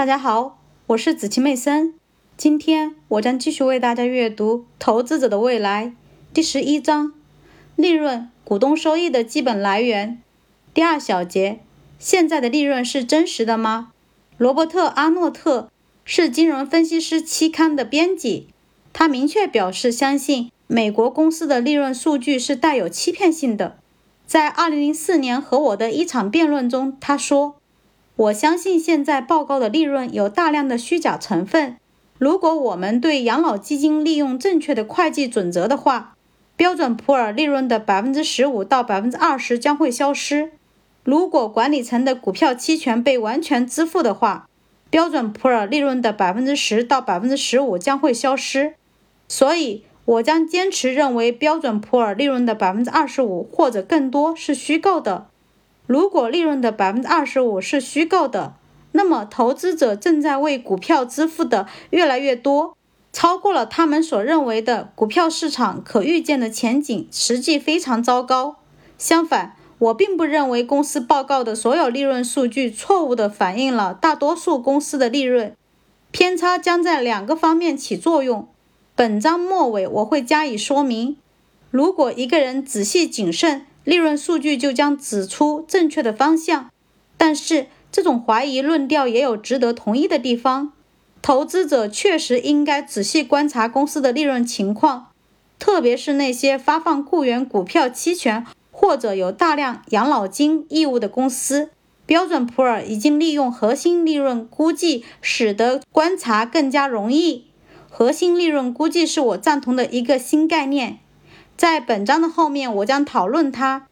大家好，我是子琪妹森。今天我将继续为大家阅读《投资者的未来》第十一章：利润、股东收益的基本来源。第二小节：现在的利润是真实的吗？罗伯特·阿诺特是《金融分析师》期刊的编辑，他明确表示相信美国公司的利润数据是带有欺骗性的。在2004年和我的一场辩论中，他说。我相信现在报告的利润有大量的虚假成分。如果我们对养老基金利用正确的会计准则的话，标准普尔利润的百分之十五到百分之二十将会消失。如果管理层的股票期权被完全支付的话，标准普尔利润的百分之十到百分之十五将会消失。所以，我将坚持认为标准普尔利润的百分之二十五或者更多是虚构的。如果利润的百分之二十五是虚构的，那么投资者正在为股票支付的越来越多，超过了他们所认为的股票市场可预见的前景，实际非常糟糕。相反，我并不认为公司报告的所有利润数据错误地反映了大多数公司的利润偏差，将在两个方面起作用。本章末尾我会加以说明。如果一个人仔细谨慎，利润数据就将指出正确的方向，但是这种怀疑论调也有值得同意的地方。投资者确实应该仔细观察公司的利润情况，特别是那些发放雇员股票期权或者有大量养老金义务的公司。标准普尔已经利用核心利润估计，使得观察更加容易。核心利润估计是我赞同的一个新概念。在本章的后面，我将讨论它。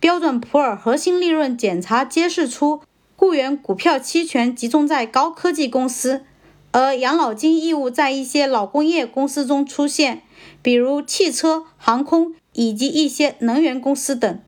标准普尔核心利润检查揭示出，雇员股票期权集中在高科技公司，而养老金义务在一些老工业公司中出现，比如汽车、航空以及一些能源公司等。